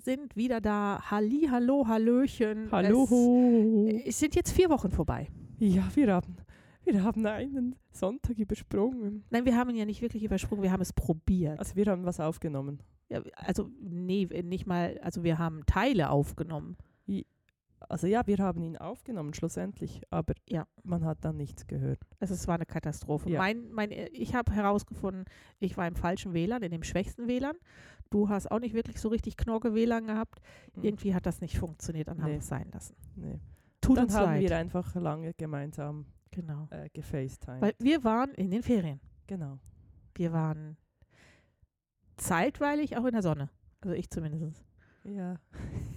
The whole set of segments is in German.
sind wieder da. Halli, hallo, hallöchen. Hallo. Es, sind jetzt vier Wochen vorbei. Ja, wir haben, wir haben einen Sonntag übersprungen. Nein, wir haben ihn ja nicht wirklich übersprungen, wir haben es probiert. Also wir haben was aufgenommen. Ja, also, nee, nicht mal, also wir haben Teile aufgenommen. Also ja, wir haben ihn aufgenommen schlussendlich, aber Ja. man hat dann nichts gehört. Also es war eine Katastrophe. Ja. Mein, mein, ich habe herausgefunden, ich war im falschen WLAN, in dem schwächsten WLAN. Du hast auch nicht wirklich so richtig Knorke WLAN gehabt. Mhm. Irgendwie hat das nicht funktioniert, dann haben Nee. wir es sein lassen. Nee. Tut dann uns haben leid. wir einfach lange gemeinsam genau. äh, gefacetimed. Weil wir waren in den Ferien. genau. Wir waren zeitweilig auch in der Sonne. Also ich zumindest. Ja.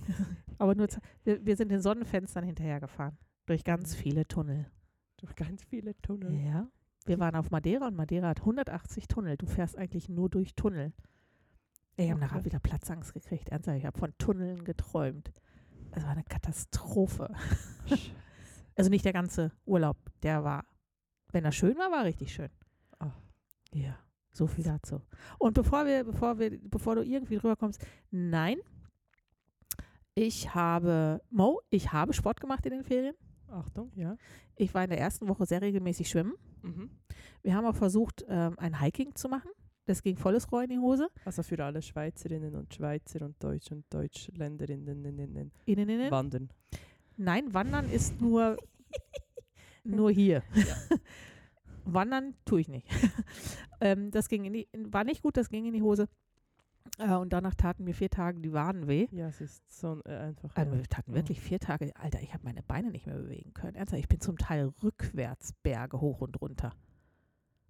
Aber nur, wir, wir sind den Sonnenfenstern hinterhergefahren. Durch ganz viele Tunnel. Durch ganz viele Tunnel. Ja. Wir waren auf Madeira und Madeira hat 180 Tunnel. Du fährst eigentlich nur durch Tunnel. Ich habe nachher wieder Platzangst gekriegt. Ernsthaft, ich habe von Tunneln geträumt. Es war eine Katastrophe. Also nicht der ganze Urlaub, der war, wenn er schön war, war richtig schön. Ah. Ja, so viel dazu. Und bevor wir, bevor wir, bevor du irgendwie drüber kommst, nein, ich habe, Mo, ich habe Sport gemacht in den Ferien. Achtung, ja. Ich war in der ersten Woche sehr regelmäßig schwimmen. Mhm. Wir haben auch versucht, ähm, ein Hiking zu machen. Das ging volles Rohr in die Hose. Also für alle Schweizerinnen und Schweizer und Deutsch und Deutschländerinnen in, in, in, Innen, innen. wandern. Nein, wandern ist nur, nur hier. wandern tue ich nicht. ähm, das ging in die, war nicht gut, das ging in die Hose. Äh, und danach taten mir vier Tage die Waden weh. Ja, es ist so äh, einfach. Ja. mir taten wirklich vier Tage. Alter, ich habe meine Beine nicht mehr bewegen können. Ernsthaft, ich bin zum Teil rückwärts Berge hoch und runter.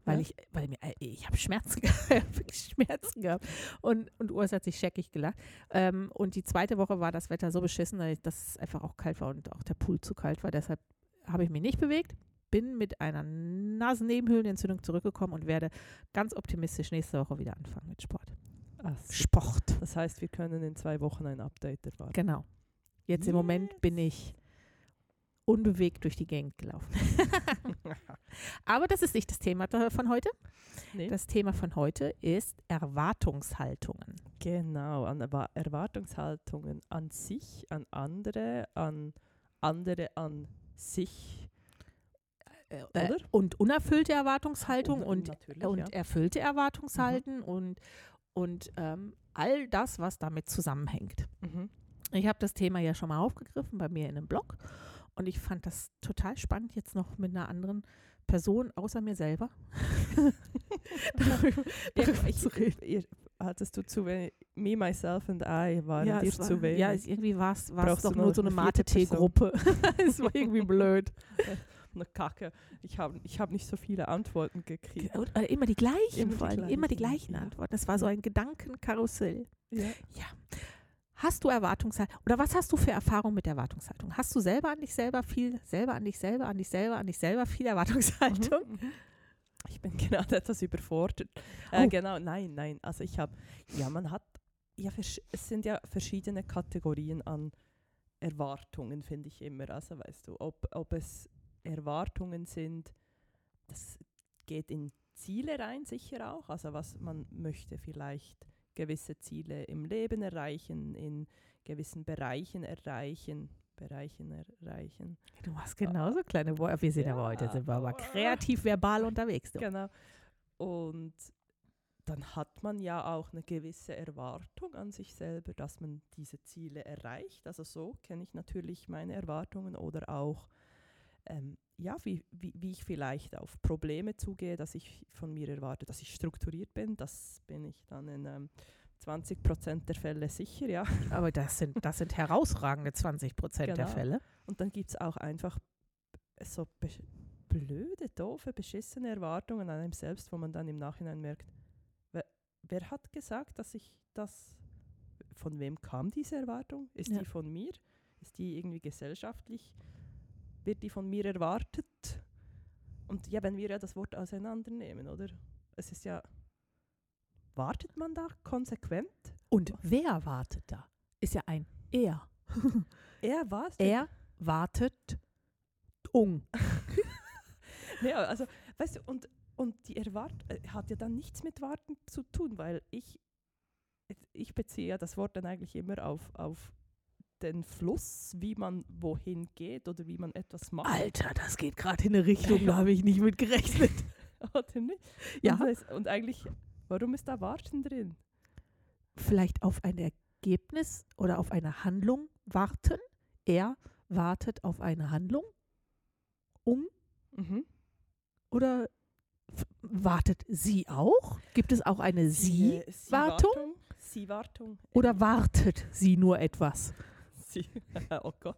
Weil Ja? ich, weil mir, äh, ich habe Schmerzen gehabt, ich hab wirklich Schmerzen gehabt. Und, und Urs hat sich scheckig gelacht. Ähm, und die zweite Woche war das Wetter so beschissen, dass es einfach auch kalt war und auch der Pool zu kalt war. Deshalb habe ich mich nicht bewegt, bin mit einer Nasennebenhöhlenentzündung zurückgekommen und werde ganz optimistisch nächste Woche wieder anfangen mit Sport. Super. Sport. Das heißt, wir können in zwei Wochen ein Update erwarten. Genau. Jetzt im Moment bin ich unbewegt durch die Gegend gelaufen. Aber das ist nicht das Thema von heute. Nee. Das Thema von heute ist Erwartungshaltungen. Genau, an Erwa- Erwartungshaltungen an sich, an andere, an andere an sich. Äh, Oder? und unerfüllte Erwartungshaltung Und- und, ja. erfüllte Erwartungshalten und, und ähm, all das, was damit zusammenhängt. Mhm. Ich habe das Thema ja schon mal aufgegriffen bei mir in einem Blog und ich fand das total spannend, jetzt noch mit einer anderen Person außer mir selber darüber, darüber ich, zu reden. ihr, hattest du zu wenig, me, myself and I waren dir es war, zu wenig. ja, es, irgendwie war es doch nur so eine Mate-Tee-Gruppe. es war irgendwie blöd. eine Kacke. Ich habe ich hab nicht so viele Antworten gekriegt. Und, äh, immer die gleichen, Immer vor allem, immer die gleichen, ja. Antworten. Das war so ein Gedankenkarussell. Ja. Ja. Hast du Erwartungshaltung oder was hast du für Erfahrung mit Erwartungshaltung? Hast du selber an dich selber viel, selber an dich selber, an dich selber, an dich selber viel Erwartungshaltung? Mhm, mhm. Ich bin gerade etwas überfordert. Oh. Äh, genau, nein, nein. Also ich habe, ja, man hat, ja, es sind ja verschiedene Kategorien an Erwartungen, finde ich immer. Also weißt du, ob, ob es Erwartungen sind, das geht in Ziele rein, sicher auch. Also was man möchte vielleicht gewisse Ziele im Leben erreichen, in gewissen Bereichen erreichen, Bereichen erreichen. Du machst genauso kleine Worte. Wir sind aber heute sind wir aber kreativ verbal unterwegs. Du. Genau. Und dann hat man ja auch eine gewisse Erwartung an sich selber, dass man diese Ziele erreicht. Also so kenne ich natürlich meine Erwartungen oder auch, ähm, ja, wie, wie, wie ich vielleicht auf Probleme zugehe, dass ich von mir erwarte, dass ich strukturiert bin. Das bin ich dann in ähm, 20 Prozent der Fälle sicher, ja. Aber das sind, das sind herausragende 20 Prozent der Genau. Fälle. Und dann gibt es auch einfach so blöde, doofe, beschissene Erwartungen an einem selbst, wo man dann im Nachhinein merkt, wer, wer hat gesagt, dass ich das, von wem kam diese Erwartung? Ist Ja. die von mir? Ist die irgendwie gesellschaftlich? Wird die von mir erwartet? Und ja, wenn wir ja das Wort auseinandernehmen, oder? Es ist ja, wartet man da konsequent? Und wer wartet da? Ist ja ein Er. Er war es. Er wartet um. Ja, also, weißt du, und, und die Erwart äh, hat ja dann nichts mit Warten zu tun, weil ich ich beziehe ja das Wort dann eigentlich immer auf, auf den Fluss, wie man wohin geht oder wie man etwas macht. Alter, das geht gerade in eine Richtung, da habe ich nicht mit gerechnet. Oder nicht? Ja. Und, und eigentlich, warum ist da Warten drin? Vielleicht auf ein Ergebnis oder auf eine Handlung warten. Er wartet auf eine Handlung. Um Mhm. oder wartet sie auch? Gibt es auch eine sie? Äh, Wartung? Sie-Wartung. Oder wartet sie nur etwas? Sie. oh Gott.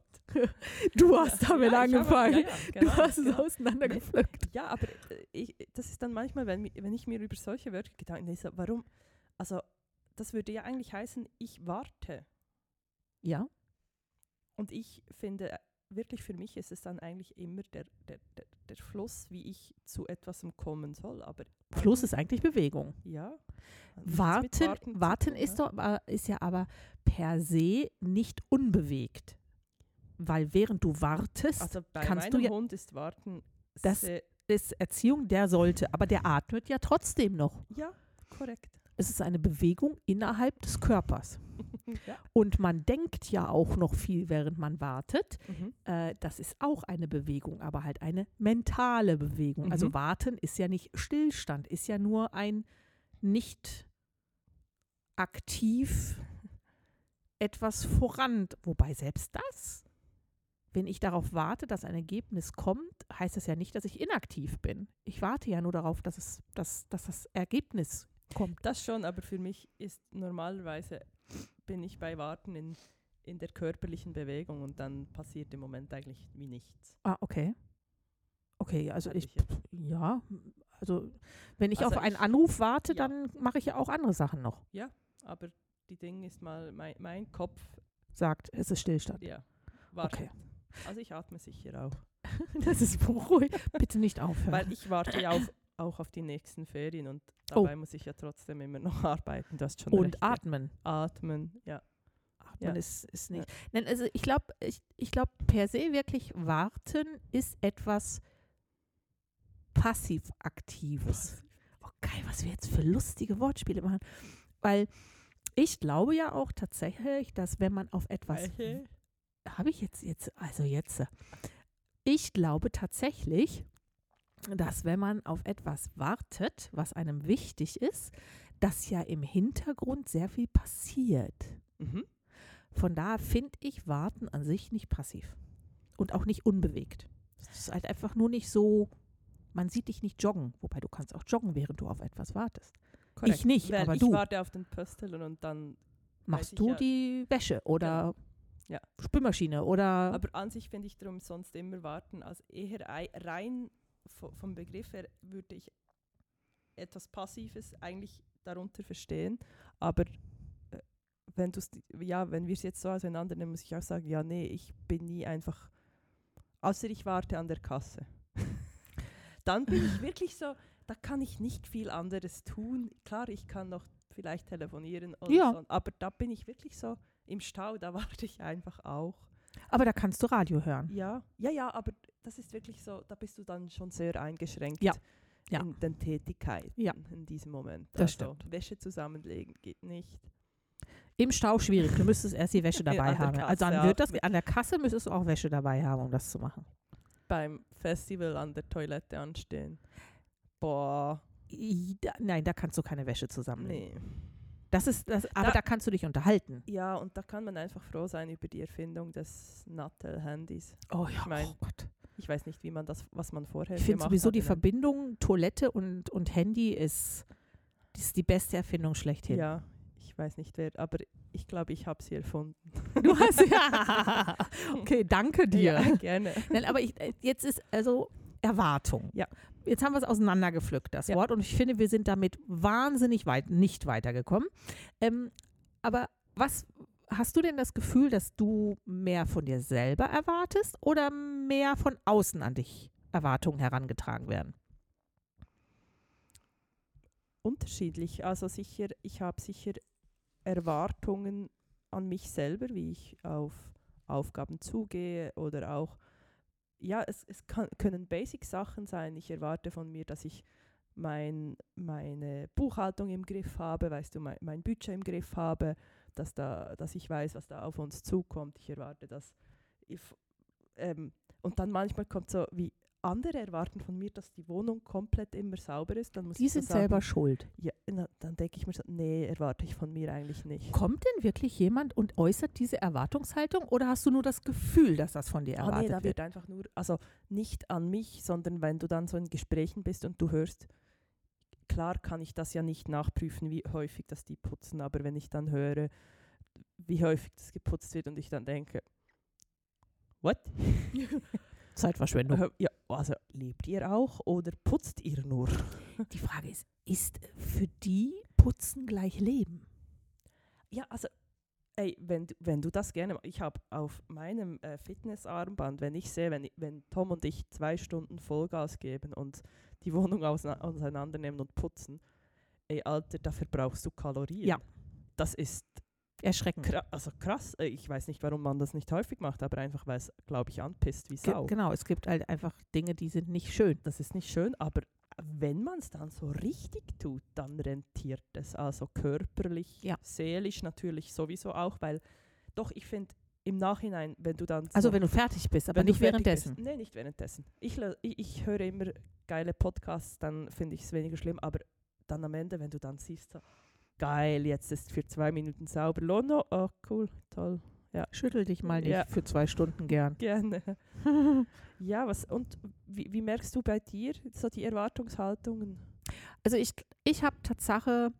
Du hast damit Ja, ich habe- angefangen. ja, ja, du genau, hast es genau. auseinandergepflückt. Ja, aber äh, ich, das ist dann manchmal, wenn, wenn ich mir über solche Wörter Gedanken lese, warum, also das würde ja eigentlich heißen, ich warte. Ja, Und ich finde, wirklich für mich ist es dann eigentlich immer der, der, der, der Fluss, wie ich zu etwas kommen soll. Aber Fluss ist eigentlich Bewegung. ja. Warten, warten tun, ist, ja. doch, aber- ist ja aber per se nicht unbewegt. Weil während du wartest, Also bei kannst du ja- Hund ist Warten Das- ist Erziehung, der sollte, aber der atmet ja trotzdem noch. ja, korrekt. Es ist eine Bewegung innerhalb des Körpers. Ja. Und man denkt ja auch noch viel, während man wartet. Mhm. Äh, das ist auch eine Bewegung, aber halt eine mentale Bewegung. Also Mhm. warten ist ja nicht Stillstand, ist ja nur ein nicht aktiv etwas voran. Wobei selbst das, wenn ich darauf warte, dass ein Ergebnis kommt, heißt das ja nicht, dass ich inaktiv bin. Ich warte ja nur darauf, dass, es, dass, dass das Ergebnis kommt. Das schon, aber für mich ist normalerweise, bin ich bei Warten in, in der körperlichen Bewegung und dann passiert im Moment eigentlich wie nichts. Ah, okay. Okay, also ich, ich ja, also wenn ich Also auf einen ich- Anruf warte, ja. dann mache ich ja auch andere Sachen noch. Aber die Ding ist mal, mein, mein Kopf, Sagt, es ist Stillstand. ja, wartet. Okay. Also ich atme sicher auch. Das ist beruhigend. Bitte nicht aufhören. Weil ich warte ja auf, auch auf die nächsten Ferien und Oh. dabei muss ich ja trotzdem immer noch arbeiten. Du hast schon Und recht, ja. atmen. atmen. Ja. Atmen Ja. ist, ist nicht. Nein, also ich glaube, ich, ich glaube, per se wirklich warten ist etwas passiv-aktives. Oh, geil, was wir jetzt für lustige Wortspiele machen. Weil ich glaube ja auch tatsächlich, dass wenn man auf etwas habe ich jetzt jetzt also jetzt ich glaube tatsächlich, dass wenn man auf etwas wartet, was einem wichtig ist, dass ja im Hintergrund sehr viel passiert. Mhm. Von daher finde ich Warten an sich nicht passiv und auch nicht unbewegt. Es ist halt einfach nur nicht so, man sieht dich nicht joggen, wobei du kannst auch joggen, während du auf etwas wartest. Korrekt. nicht, Weil aber ich du. warte auf den Pöstelen und dann Machst ich du ja. die Wäsche oder Ja. Spülmaschine oder Aber an sich finde ich darum sonst immer warten, als eher ei- rein vom Begriff her würde ich etwas Passives eigentlich darunter verstehen. Aber äh, wenn du ja, wenn wir es jetzt so auseinandernehmen, muss ich auch sagen, ja, nee, ich bin nie einfach, außer ich warte an der Kasse. Dann bin ich wirklich so, da kann ich nicht viel anderes tun. Klar, ich kann noch vielleicht telefonieren oder Ja. so, aber da bin ich wirklich so im Stau, da warte ich einfach auch. aber da kannst du Radio hören. Ja, ja, ja, aber das ist wirklich so, da bist du dann schon sehr eingeschränkt Ja, ja. in den Tätigkeiten Ja. in diesem Moment. Das also, Wäsche zusammenlegen geht nicht. Im Stau schwierig. Du müsstest erst die Wäsche dabei an haben. Kasse Also dann auch wird das an der Kasse müsstest du auch Wäsche dabei haben, um das zu machen. Beim Festival an der Toilette anstehen. Boah, I- da, nein, da kannst du keine Wäsche zusammenlegen. nee. Das ist das, aber da, Da- kannst du dich unterhalten. Ja, und da kann man einfach froh sein über die Erfindung des Nattel-Handys. Oh ja, Ich mein, oh Gott. Ich weiß nicht, wie man das, was man vorher Ich finde gemacht sowieso hat die Verbindung Toilette und, und Handy ist, ist die beste Erfindung schlechthin. Ja, ich weiß nicht wer, aber ich glaube, ich habe sie erfunden. Du hast ja. Okay, danke dir. Ja, gerne. Nein, aber ich, äh, jetzt ist also Erwartung. Ja. Jetzt haben wir es auseinandergepflückt, das Ja. Wort, und ich finde, wir sind damit wahnsinnig weit nicht weitergekommen. Ähm, aber was hast du denn das Gefühl, dass du mehr von dir selber erwartest oder mehr von außen an dich Erwartungen herangetragen werden? unterschiedlich. Also sicher, ich habe sicher Erwartungen an mich selber, wie ich auf Aufgaben zugehe oder auch, ja, es, es kann, können Basic-Sachen sein. Ich erwarte von mir, dass ich mein, meine Buchhaltung im Griff habe, weißt du, mein, mein Budget im Griff habe, dass, da, dass ich weiß, was da auf uns zukommt. Ich erwarte das. Ich, ähm, und dann manchmal kommt so wie andere erwarten von mir, dass die Wohnung komplett immer sauber ist. Dann muss Die ich so sind sagen, selber schuld. Ja, dann denke ich mir so, nee, erwarte ich von mir eigentlich nicht. Kommt denn wirklich jemand und äußert diese Erwartungshaltung oder hast du nur das Gefühl, dass das von dir Ah, erwartet nee, da wird? wird einfach nur, also nicht an mich, sondern wenn du dann so in Gesprächen bist und du hörst, klar kann ich das ja nicht nachprüfen, wie häufig das die putzen, aber wenn ich dann höre, wie häufig das geputzt wird und ich dann denke, what? Zeitverschwendung. Äh, Ja, also lebt ihr auch oder putzt ihr nur? Die Frage ist, ist für die Putzen gleich Leben? Ja, also, ey, wenn, du- wenn du das gerne machst, ich habe auf meinem äh, Fitnessarmband, wenn ich sehe, wenn, wenn Tom und ich zwei Stunden Vollgas geben und die Wohnung auseinandernehmen und putzen, ey, Alter, da verbrauchst du Kalorien. Ja. Das ist Erschreckend. kra also krass. Äh, Ich weiß nicht, warum man das nicht häufig macht, aber einfach, weil es, glaube ich, anpisst wie Sau. genau, es gibt halt einfach Dinge, die sind nicht schön. Das ist nicht schön, aber wenn man es dann so richtig tut, dann rentiert es. Also körperlich, Ja. seelisch natürlich sowieso auch, weil doch, ich finde im Nachhinein, wenn du dann. Also so, wenn du fertig bist, aber nicht währenddessen. Bist, nee, nicht währenddessen. Ich, ich, ich höre immer geile Podcasts, dann finde ich es weniger schlimm, aber dann am Ende, wenn du dann siehst, so, geil, jetzt ist für zwei Minuten sauber. Lono, oh cool, toll, Schüttel dich mal nicht Ja. für zwei Stunden gern. gerne. Ja, was, und wie, wie merkst du bei dir so die Erwartungshaltungen? Also ich, ich habe Tatsache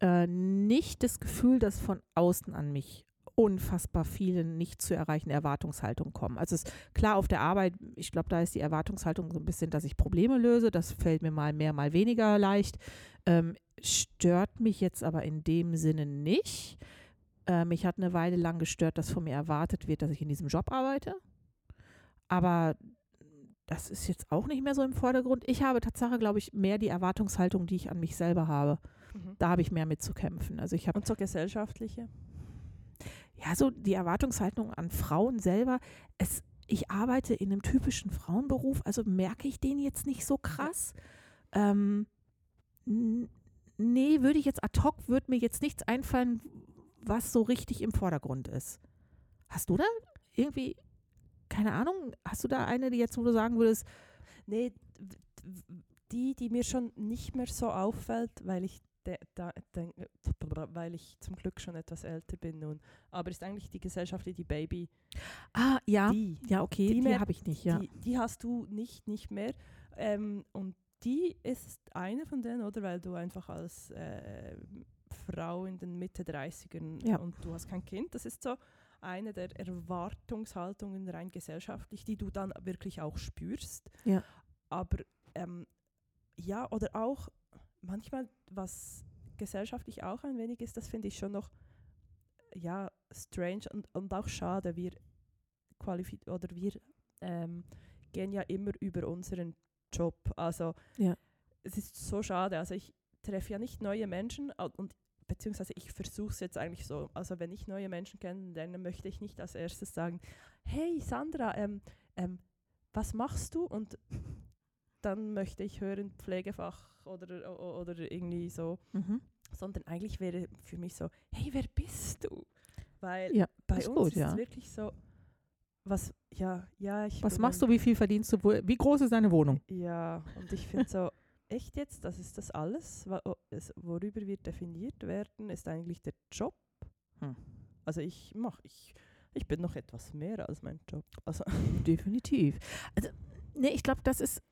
äh, nicht das Gefühl, dass von außen an mich unfassbar viele nicht zu erreichende Erwartungshaltungen kommen. Also es ist klar auf der Arbeit, ich glaube, da ist die Erwartungshaltung so ein bisschen, dass ich Probleme löse. Das fällt mir mal mehr, mal weniger leicht. Ähm, stört mich jetzt aber in dem Sinne nicht. Äh, mich hat eine Weile lang gestört, dass von mir erwartet wird, dass ich in diesem Job arbeite. Aber das ist jetzt auch nicht mehr so im Vordergrund. Ich habe Tatsache, glaube ich, mehr die Erwartungshaltung, die ich an mich selber habe. Da habe ich mehr mit zu kämpfen. Also ich habe Und so gesellschaftliche? ja so die Erwartungshaltung an Frauen selber. Es, ich arbeite in einem typischen Frauenberuf, also merke ich den jetzt nicht so krass. Ähm, nee, würde ich jetzt ad hoc, würde mir jetzt nichts einfallen, was so richtig im Vordergrund ist. Hast du da irgendwie, keine Ahnung, hast du da eine, die jetzt, wo du sagen würdest, Nee, die, die mir schon nicht mehr so auffällt, weil ich, de, da, denk, weil ich zum Glück schon etwas älter bin nun. Aber ist eigentlich die Gesellschaft, die Baby, ah, ja, die, ja, okay, die die, habe ich nicht, ja. die, die hast du nicht, nicht mehr. Ähm, und die ist eine von denen, oder? Weil du einfach als äh, Frau in den Mitte 30ern Ja. und du hast kein Kind, das ist so eine der Erwartungshaltungen rein gesellschaftlich, die du dann wirklich auch spürst. Ja. Aber ähm, ja, oder auch manchmal, was gesellschaftlich auch ein wenig ist, das finde ich schon noch ja, strange und, und auch schade. Wir qualifiz oder wir ähm, gehen ja immer über unseren Job. Also Ja. es ist so schade. Also ich treffe ja nicht neue Menschen und beziehungsweise ich versuche es jetzt eigentlich so. Also wenn ich neue Menschen kennenlerne, möchte ich nicht als erstes sagen, hey Sandra, ähm, ähm, was machst du? Und dann möchte ich hören Pflegefach oder, oder irgendwie so Mhm. sondern eigentlich wäre für mich so, hey, wer bist du? Weil Ja, bei uns gut, ist ja. es wirklich so, was, ja, ja, ich Was machst du, wie viel verdienst du, wie groß ist deine Wohnung? Ja, und ich finde so, echt jetzt, das ist das alles, worüber wir definiert werden, ist eigentlich der Job. Hm. Also ich mache, ich, ich bin noch etwas mehr als mein Job. Also Definitiv. Also, nee, ich glaube, das ist,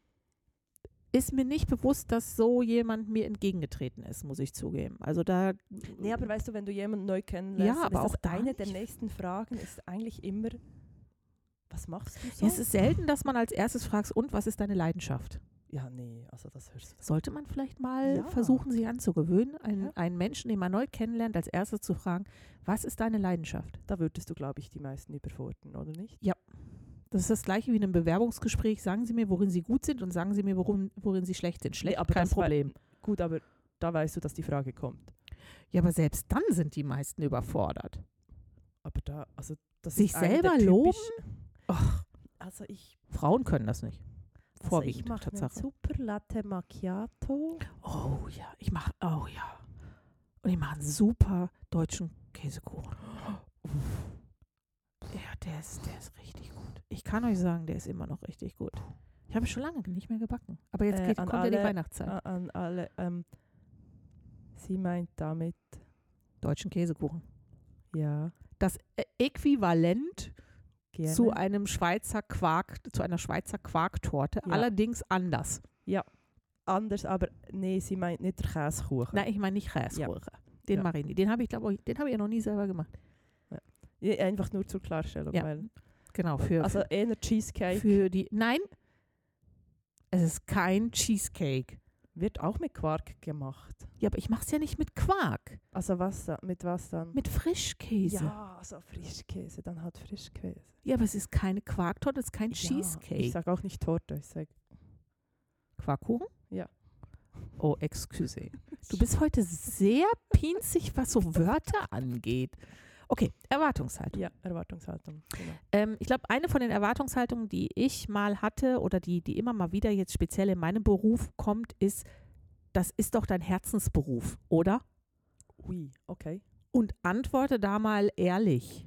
ist mir nicht bewusst, dass so jemand mir entgegengetreten ist, muss ich zugeben. Also da. Nee, aber weißt du, wenn du jemanden neu kennenlernst, Ja, aber ist auch eine der nächsten Fragen ist eigentlich immer, was machst du so? Ja, es ist selten, dass man als erstes fragt, und was ist deine Leidenschaft? ja, nee, also das hörst du. Sollte man vielleicht mal Ja. versuchen, sich anzugewöhnen, einen, Ja. einen Menschen, den man neu kennenlernt, als erstes zu fragen, was ist deine Leidenschaft? Da würdest du, glaube ich, die meisten überfordern, oder nicht? Das ist das gleiche wie in einem Bewerbungsgespräch. Sagen Sie mir, worin Sie gut sind und sagen Sie mir, worin, worin Sie schlecht sind. Schlecht, aber kein das war- Problem. Gut, aber da weißt du, dass die Frage kommt. Ja, aber selbst dann sind die meisten überfordert. Aber da, also das Sich selber loben? Ach, Also ich, Frauen können das nicht. Also Vorwiegend, ich mache einen super Latte Macchiato. Oh ja, ich mache, oh ja. Und ich mache einen super deutschen Käsekuchen. Ja, der ist, der ist richtig gut. Ich kann euch sagen, der ist immer noch richtig gut. Ich habe schon lange nicht mehr gebacken. Aber jetzt Äh, geht, an kommt ja die alle- Weihnachtszeit. A- An alle. Ähm, sie meint damit, Deutschen Käsekuchen. ja, Das äh, Äquivalent gerne. zu einem Schweizer Quark, zu einer Schweizer Quarktorte, Ja. allerdings anders. Anders, aber nee, sie meint nicht der Käsekuchen. Nein, ich meine nicht Käsekuchen. Den Ja. mache ich nicht. Den habe ich, glaube ich, den habe ich ja noch nie selber gemacht. Ja, einfach nur zur Klarstellung. Ja, Weil, Genau, für, also eher Cheesecake für die. Nein, es ist kein Cheesecake. Wird auch mit Quark gemacht. Ja, aber ich mache es ja nicht mit Quark, Also was da, mit was dann? mit Frischkäse. Ja, Ja, also Frischkäse, dann halt Frischkäse. aber es ist keine Quarktorte, es ist kein Ja, Cheesecake. Ich sage auch nicht Torte, ich sage Quarkkuchen? Ja. Oh, excuse. Du bist heute sehr pinzig, was so Wörter angeht. Okay, Erwartungshaltung. ja, Erwartungshaltung. Genau. Ähm, ich glaube, eine von den Erwartungshaltungen, die ich mal hatte oder die, die immer mal wieder jetzt speziell in meinem Beruf kommt, ist, das ist doch dein Herzensberuf, oder? Ui, okay. Und antworte da mal ehrlich.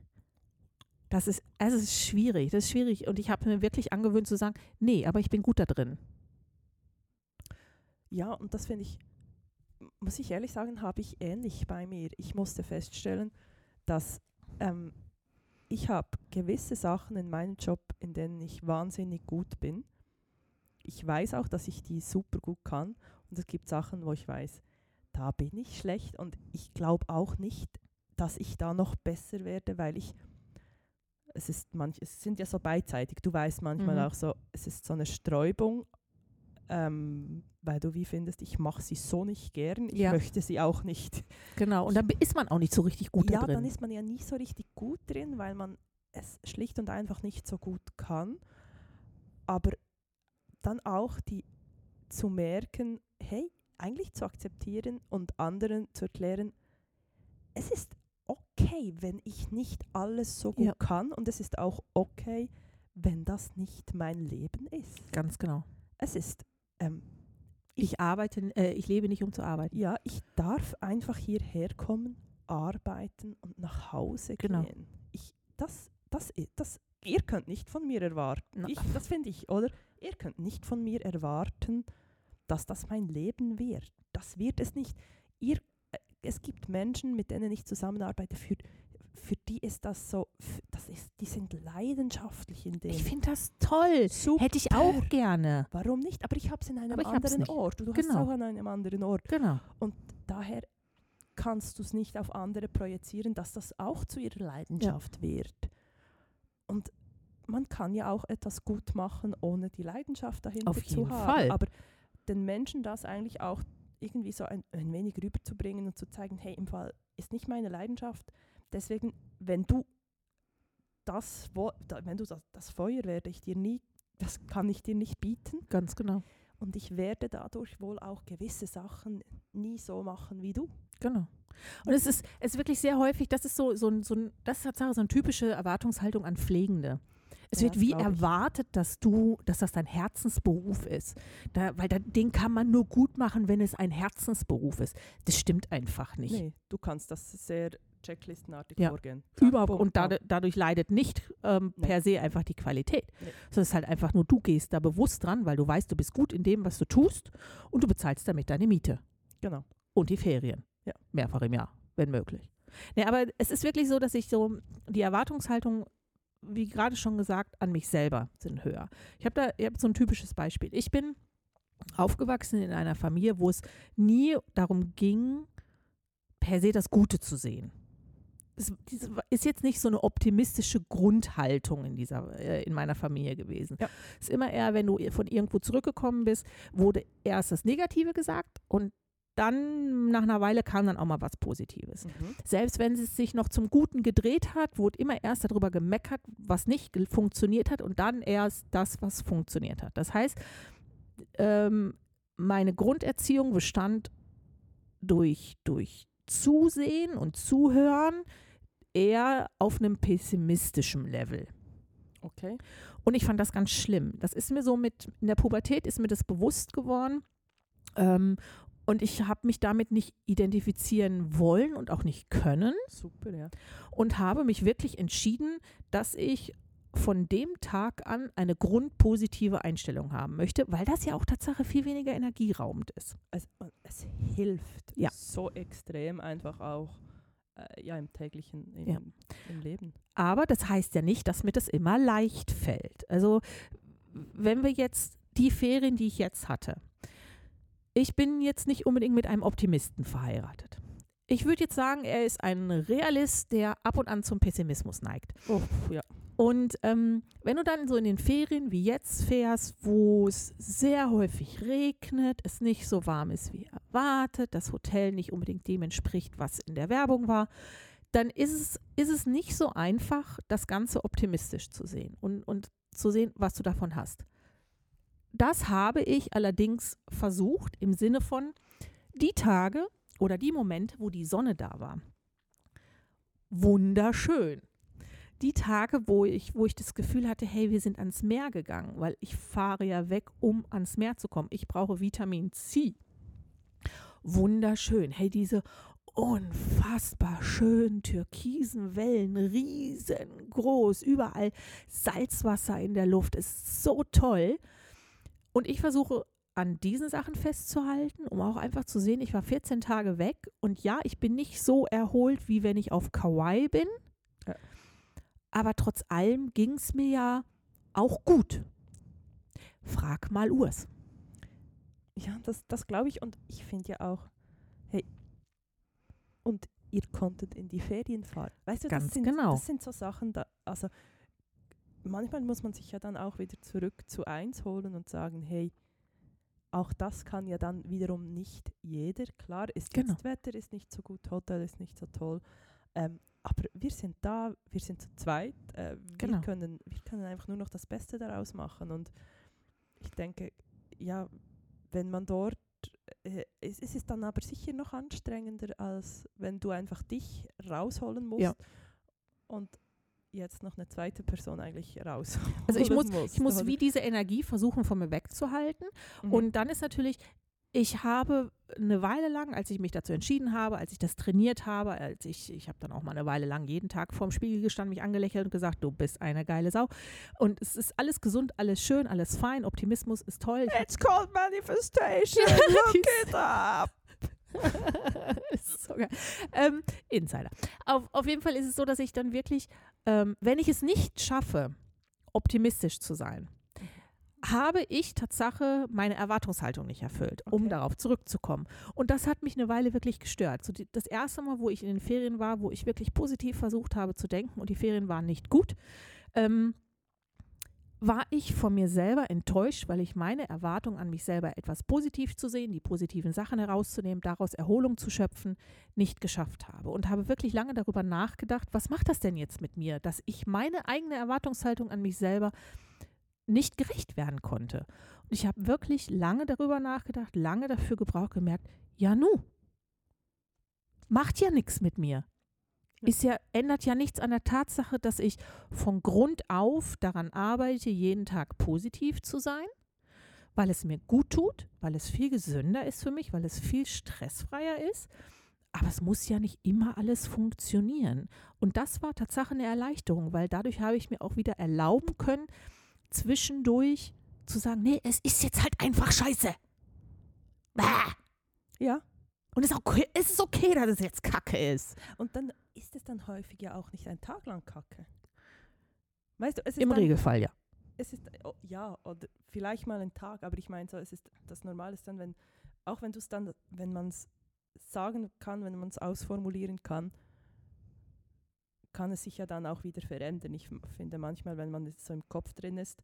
Das ist, also es ist schwierig, das ist schwierig. Und ich habe mir wirklich angewöhnt zu sagen, nee, aber ich bin gut da drin. Ja, und das finde ich, muss ich ehrlich sagen, habe ich ähnlich bei mir. Ich musste feststellen, dass ähm, ich habe gewisse Sachen in meinem Job, in denen ich wahnsinnig gut bin. Ich weiß auch, dass ich die super gut kann. Und es gibt Sachen, wo ich weiß, da bin ich schlecht. Und ich glaube auch nicht, dass ich da noch besser werde, weil ich es ist manch, es sind ja so beidseitig. Du weißt manchmal Mhm. auch so, es ist so eine Sträubung, ähm, weil du wie findest, ich mache sie so nicht gern, ich Ja. möchte sie auch nicht. Genau. Und dann ist man auch nicht so richtig gut ja, drin. dann ist man ja nie so richtig gut drin, weil man es schlicht und einfach nicht so gut kann. Aber dann auch die zu merken, hey, eigentlich zu akzeptieren und anderen zu erklären, es ist okay, wenn ich nicht alles so gut Ja. kann und es ist auch okay, wenn das nicht mein Leben ist. Ganz genau. Es ist, ähm, Ich arbeite, äh, ich lebe nicht, um zu arbeiten. ja, ich darf einfach hierher kommen, arbeiten und nach Hause Genau. gehen. Ich, das, das, das, ihr könnt nicht von mir erwarten, ich, das finde ich, oder? Ihr könnt nicht von mir erwarten, dass das mein Leben wird. Das wird es nicht. Ihr, äh, es gibt Menschen, mit denen ich zusammenarbeite, für, für die ist das so, das ist, die sind leidenschaftlich in dem. Ich finde das toll. Super. Hätte ich auch gerne. Warum nicht? Aber ich habe es in einem anderen. Ort. Du hast es Genau. auch an einem anderen Ort. Genau. daher kannst du es nicht auf andere projizieren, dass das auch zu ihrer Leidenschaft wird. Und man kann ja auch etwas gut machen, ohne die Leidenschaft dahinter Auf zu jeden haben. Fall. Aber den Menschen das eigentlich auch irgendwie so ein, ein wenig rüberzubringen und zu zeigen, hey, im Fall ist nicht meine Leidenschaft. Deswegen, wenn du das, wenn du das, das Feuer werde ich dir nie, das kann ich dir nicht bieten. Ganz genau. Und ich werde dadurch wohl auch gewisse Sachen nie so machen wie du. Genau. Und es ist, es ist wirklich sehr häufig, das ist so, so, ein, so ein, das ist Tatsache so eine typische Erwartungshaltung an Pflegende. Es Ja, wird wie erwartet, dass du, dass das dein Herzensberuf ist. Da, weil da, den kann man nur gut machen, wenn es ein Herzensberuf ist. Das stimmt einfach nicht. Nee, du kannst das sehr checklistenartig Ja. vorgehen. Zack, Überhaupt. bumm, Und dad dadurch leidet nicht ähm, Nee. per se einfach die Qualität. Nee. Sondern es ist halt einfach nur, du gehst da bewusst dran, weil du weißt, du bist gut in dem, was du tust und du bezahlst damit deine Miete Genau. und die Ferien. Ja. Mehrfach im Jahr, wenn möglich. Nee, aber es ist wirklich so, dass ich so die Erwartungshaltung, wie gerade schon gesagt, an mich selber sind höher. Ich habe da ich hab so ein typisches Beispiel. Ich bin aufgewachsen in einer Familie, wo es nie darum ging, per se das Gute zu sehen. Es ist jetzt nicht so eine optimistische Grundhaltung in dieser äh, in meiner Familie gewesen. Ja. Es ist immer eher, wenn du von irgendwo zurückgekommen bist, wurde erst das Negative gesagt und dann nach einer Weile kam dann auch mal was Positives. Mhm. Selbst wenn es sich noch zum Guten gedreht hat, wurde immer erst darüber gemeckert, was nicht funktioniert hat und dann erst das, was funktioniert hat. Das heißt, ähm, meine Grunderziehung bestand durch, durch Zusehen und Zuhören eher auf einem pessimistischen Level. Okay. Und ich fand das ganz schlimm. Das ist mir so mit, in der Pubertät ist mir das bewusst geworden. Ähm, und ich habe mich damit nicht identifizieren wollen und auch nicht können Super, ja. und habe mich wirklich entschieden, dass ich von dem Tag an eine grundpositive Einstellung haben möchte, weil das ja auch Tatsache viel weniger energieraubend ist. Es, es hilft Ja. so extrem einfach auch äh, ja, im täglichen im, Ja. im Leben. Aber das heißt ja nicht, dass mir das immer leicht fällt. Also wenn wir jetzt die Ferien, die ich jetzt hatte, ich bin jetzt nicht unbedingt mit einem Optimisten verheiratet. Ich würde jetzt sagen, er ist ein Realist, der ab und an zum Pessimismus neigt. Oh, ja. Und ähm, wenn du dann so in den Ferien wie jetzt fährst, wo es sehr häufig regnet, es nicht so warm ist wie erwartet, das Hotel nicht unbedingt dem entspricht, was in der Werbung war, dann ist es, ist es nicht so einfach, das Ganze optimistisch zu sehen und, und zu sehen, was du davon hast. Das habe ich allerdings versucht im Sinne von die Tage oder die Momente, wo die Sonne da war. Wunderschön die Tage, wo ich, wo ich das Gefühl hatte, hey, wir sind ans Meer gegangen, weil ich fahre ja weg, um ans Meer zu kommen. Ich brauche Vitamin C. Wunderschön. Hey, diese unfassbar schönen türkisen Wellen, riesengroß, überall Salzwasser in der Luft, ist so toll. Und ich versuche an diesen Sachen festzuhalten, um auch einfach zu sehen, ich war 14 Tage weg und ja, ich bin nicht so erholt, wie wenn ich auf Kauai bin. Aber trotz allem ging es mir ja auch gut. Frag mal Urs. Ja, das, das glaube ich. Und ich finde ja auch, hey, und ihr konntet in die Ferien fahren. Weißt du, Ganz das sind, genau. das sind so Sachen, da, also manchmal muss man sich ja dann auch wieder zurück zu eins holen und sagen, hey, auch das kann ja dann wiederum nicht jeder. Klar, ist Genau. Wetter ist nicht so gut, Hotel ist nicht so toll. Ähm, aber wir sind da, wir sind zu zweit. Äh, Genau. wir, können, wir können einfach nur noch das Beste daraus machen. Und ich denke, ja, wenn man dort, äh, es, es ist dann aber sicher noch anstrengender, als wenn du einfach dich rausholen musst Ja. und jetzt noch eine zweite Person eigentlich rausholen Also ich muss, musst, ich muss wie diese Energie versuchen, von mir wegzuhalten. Mhm. Und dann ist natürlich, ich habe eine Weile lang, als ich mich dazu entschieden habe, als ich das trainiert habe, als ich, ich habe dann auch mal eine Weile lang jeden Tag vorm Spiegel gestanden, mich angelächelt und gesagt, du bist eine geile Sau. Und es ist alles gesund, alles schön, alles fein, Optimismus ist toll. It's called manifestation. Look it up. so. Ähm, Insider. Auf, auf jeden Fall ist es so, dass ich dann wirklich, ähm, wenn ich es nicht schaffe, optimistisch zu sein, habe ich Tatsache meine Erwartungshaltung nicht erfüllt, um Okay. darauf zurückzukommen. Und das hat mich eine Weile wirklich gestört. So die, das erste Mal, wo ich in den Ferien war, wo ich wirklich positiv versucht habe zu denken und die Ferien waren nicht gut, ähm, war ich von mir selber enttäuscht, weil ich meine Erwartung an mich selber etwas positiv zu sehen, die positiven Sachen herauszunehmen, daraus Erholung zu schöpfen, nicht geschafft habe. Und habe wirklich lange darüber nachgedacht, was macht das denn jetzt mit mir, dass ich meine eigene Erwartungshaltung an mich selber nicht gerecht werden konnte. Und ich habe wirklich lange darüber nachgedacht, lange dafür gebraucht, gemerkt, ja nu, macht ja nichts mit mir. Ist ja, ändert ja nichts an der Tatsache, dass ich von Grund auf daran arbeite, jeden Tag positiv zu sein, weil es mir gut tut, weil es viel gesünder ist für mich, weil es viel stressfreier ist. Aber es muss ja nicht immer alles funktionieren. Und das war Tatsache eine Erleichterung, weil dadurch habe ich mir auch wieder erlauben können, zwischendurch zu sagen, nee, es ist jetzt halt einfach scheiße. Bah! Ja. Und es ist, okay, es ist okay, dass es jetzt Kacke ist. Und dann ist es dann häufig ja auch nicht ein Tag lang Kacke. Weißt du, es ist Im dann, Regelfall, ja. es ist oh, ja oder vielleicht mal ein Tag, aber ich meine so, es ist das Normale ist dann, wenn auch wenn du es dann, wenn man es sagen kann, wenn man es ausformulieren kann, kann es sich ja dann auch wieder verändern. Ich finde manchmal, wenn man jetzt so im Kopf drin ist,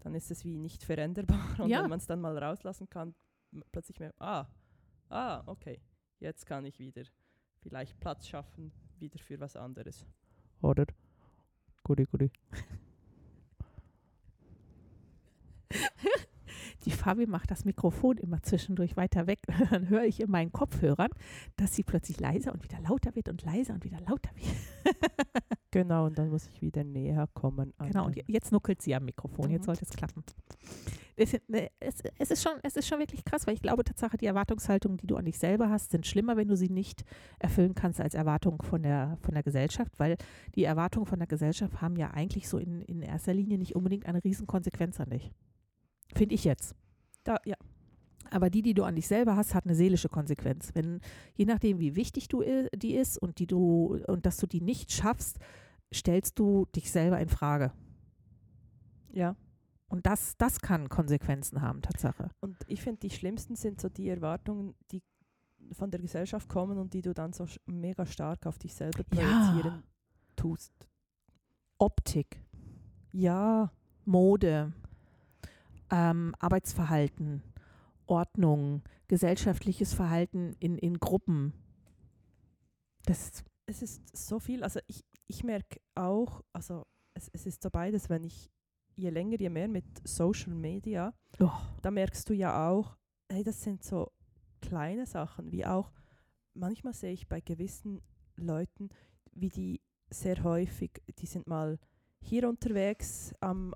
dann ist es wie nicht veränderbar. Und Ja. wenn man es dann mal rauslassen kann, plötzlich mehr, ah, ah, okay, jetzt kann ich wieder vielleicht Platz schaffen, wieder für was anderes. Oder? Gudi, gudi. die Fabi macht das Mikrofon immer zwischendurch weiter weg. Dann höre ich in meinen Kopfhörern, dass sie plötzlich leiser und wieder lauter wird und leiser und wieder lauter wird. Genau, und dann muss ich wieder näher kommen. Genau, und jetzt nuckelt sie am Mikrofon. Jetzt Mhm. sollte es klappen. Es, ne, es, es, ist schon, es ist schon wirklich krass, weil ich glaube, Tatsache, die Erwartungshaltungen, die du an dich selber hast, sind schlimmer, wenn du sie nicht erfüllen kannst als Erwartungen von der, von der Gesellschaft, weil die Erwartungen von der Gesellschaft haben ja eigentlich so in, in erster Linie nicht unbedingt eine Riesenkonsequenz an dich. Finde ich jetzt. da, ja, Aber die, die du an dich selber hast, hat eine seelische Konsequenz. Wenn, je nachdem, wie wichtig du die ist und die du und dass du die nicht schaffst, stellst du dich selber in Frage. ja. Und das, das kann Konsequenzen haben, Tatsache. Und ich finde, die schlimmsten sind so die Erwartungen, die von der Gesellschaft kommen und die du dann so mega stark auf dich selber Ja. projizieren tust. Optik, Ja, Mode, ähm, Arbeitsverhalten, Ordnung, gesellschaftliches Verhalten in, in Gruppen. Das, es ist so viel. Also ich, ich merke auch, also es, es ist so beides, wenn ich je länger, je mehr mit Social Media, oh, da merkst du ja auch, hey, das sind so kleine Sachen, wie auch, manchmal sehe ich bei gewissen Leuten, wie die sehr häufig, die sind mal hier unterwegs am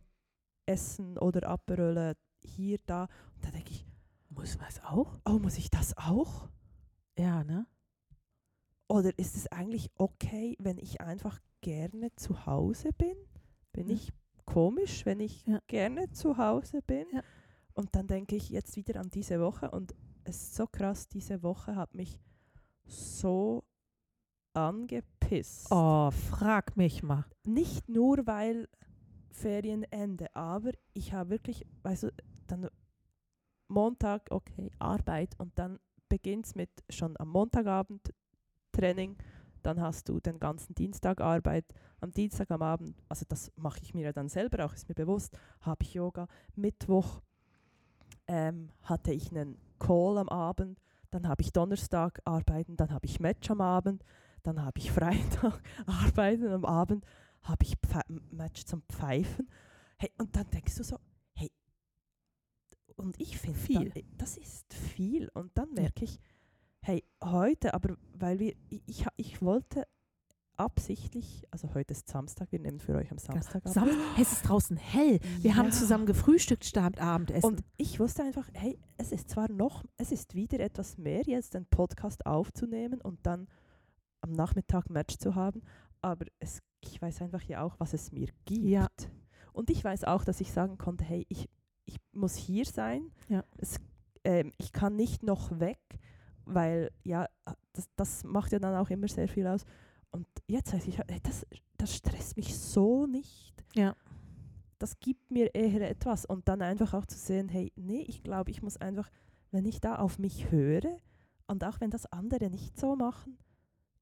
Essen oder Aperole, hier, da. Und da denke ich, muss man es auch? oh, muss ich das auch? Ja, ne? Oder ist es eigentlich okay, wenn ich einfach gerne zu Hause bin? Bin Ja. ich komisch, wenn ich Ja. gerne zu Hause bin? Ja. Und dann denke ich jetzt wieder an diese Woche und es ist so krass, diese Woche hat mich so angepisst. Oh, frag mich mal. Nicht nur, weil Ferienende, aber ich habe wirklich, weißt du, dann Montag, okay, Arbeit und dann beginnt es mit schon am Montagabend Training, dann hast du den ganzen Dienstag Arbeit, am Dienstag am Abend, also das mache ich mir ja dann selber auch, ist mir bewusst, habe ich Yoga, Mittwoch ähm, hatte ich einen Call am Abend, dann habe ich Donnerstag arbeiten, dann habe ich Match am Abend, dann habe ich Freitag arbeiten am Abend, habe ich Pfe Match zum Pfeifen. Hey, und dann denkst du so, hey, und ich finde, Viel. dann, das ist viel. Und dann merke ich, hey, heute, aber weil wir, ich, ich, wollte absichtlich, also heute ist Samstag, wir nehmen für euch am Samstag ab. Sam hey, es ist draußen hell. Wir haben Ja. zusammen gefrühstückt, statt Abendessen. Und ich wusste einfach, hey, es ist zwar noch, es ist wieder etwas mehr, jetzt den Podcast aufzunehmen und dann am Nachmittag Match zu haben, aber es, ich weiß einfach ja auch, was es mir gibt. Ja. Und ich weiß auch, dass ich sagen konnte, hey, ich, ich muss hier sein. Ja. Es, ähm, ich kann nicht noch weg, weil ja, das, das macht ja dann auch immer sehr viel aus. Und jetzt weiß ich, hey, das, das stresst mich so nicht. Ja. Das gibt mir eher etwas. Und dann einfach auch zu sehen, hey, nee, ich glaube, ich muss einfach, wenn ich da auf mich höre und auch wenn das andere nicht so machen,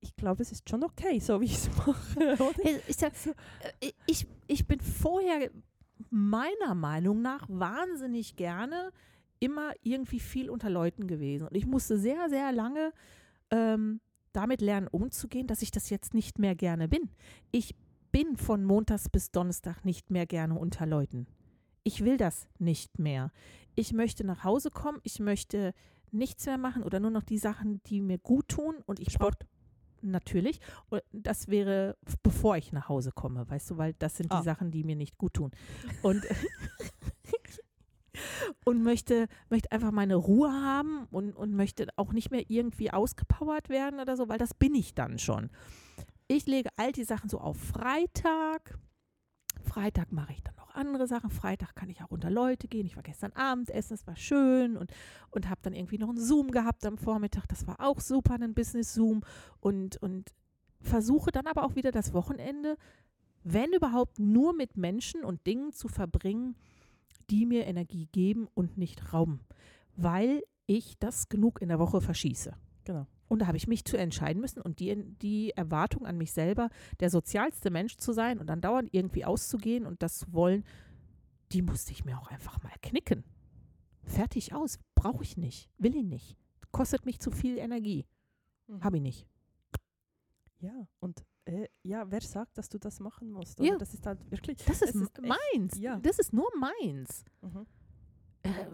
ich glaube, es ist schon okay, so wie ich es mache. Ich, sag, äh, ich, ich bin vorher meiner Meinung nach wahnsinnig gerne immer irgendwie viel unter Leuten gewesen. Und ich musste sehr, sehr lange ähm, damit lernen, umzugehen, dass ich das jetzt nicht mehr gerne bin. Ich bin von Montags bis Donnerstag nicht mehr gerne unter Leuten. Ich will das nicht mehr. Ich möchte nach Hause kommen, ich möchte nichts mehr machen oder nur noch die Sachen, die mir gut tun. Und ich brauche natürlich. Und das wäre, bevor ich nach Hause komme, weißt du, weil das sind Ah. die Sachen, die mir nicht gut tun. Und, und möchte, möchte einfach meine Ruhe haben und, und möchte auch nicht mehr irgendwie ausgepowert werden oder so, weil das bin ich dann schon. Ich lege all die Sachen so auf Freitag. Freitag mache ich dann noch andere Sachen. Freitag kann ich auch unter Leute gehen. Ich war gestern Abendessen, es war schön und, und habe dann irgendwie noch einen Zoom gehabt am Vormittag. Das war auch super, ein Business-Zoom. Und, und versuche dann aber auch wieder das Wochenende, wenn überhaupt, nur mit Menschen und Dingen zu verbringen, die mir Energie geben und nicht rauben. Weil ich das genug in der Woche verschieße. Genau. Und da habe ich mich zu entscheiden müssen und die, die Erwartung an mich selber, der sozialste Mensch zu sein und dann dauernd irgendwie auszugehen und das zu wollen, die musste ich mir auch einfach mal knicken. Fertig aus. Brauche ich nicht. Will ich nicht. Kostet mich zu viel Energie. Habe ich nicht. Ja, und äh, ja, wer sagt, dass du das machen musst? Ja. Oder? Das ist halt wirklich. Das ist, ist meins. ja. Das ist nur meins. Mhm.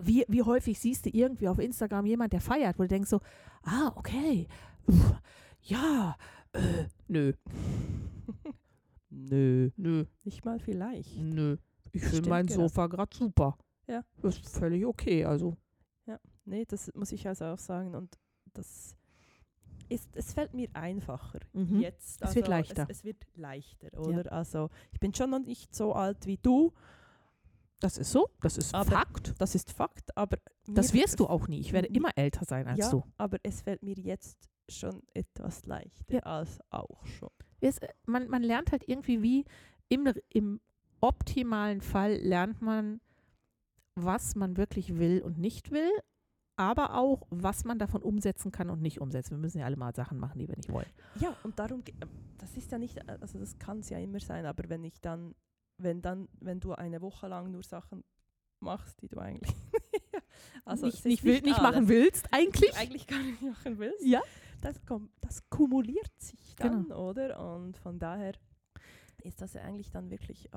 Wie, wie häufig siehst du irgendwie auf Instagram jemand, der feiert, wo du denkst so, ah, okay, uff, ja, äh, nö, Nö. nö, Nicht mal vielleicht. nö. Ich finde mein genau. Sofa gerade super. Ja. Das ist völlig okay, also. Nee, das muss ich also auch sagen. Und das ist, es fällt mir einfacher. Mhm. Jetzt. Es wird also, leichter. Es, es wird leichter, oder? Also ich bin schon noch nicht so alt wie du. Das ist so, das ist Aber Fakt. Das ist Fakt, aber Das wirst du auch nie. Ich werde immer älter sein als ja, du. aber es fällt mir jetzt schon etwas leichter Ja. als auch schon. Es, man, man lernt halt irgendwie wie, im, im optimalen Fall lernt man, was man wirklich will und nicht will, aber auch, was man davon umsetzen kann und nicht umsetzen. Wir müssen ja alle mal Sachen machen, die wir nicht wollen. Ja, und darum, ähm, das ist ja nicht, äh, also das kann es ja immer sein, aber wenn ich dann, wenn dann, wenn du eine Woche lang nur Sachen machst, die du eigentlich also nicht, nicht, nicht alles, machen willst, eigentlich. eigentlich gar nicht machen willst, Ja. das, kommt, das kumuliert sich dann, Genau. oder? Und von daher ist das ja eigentlich dann wirklich,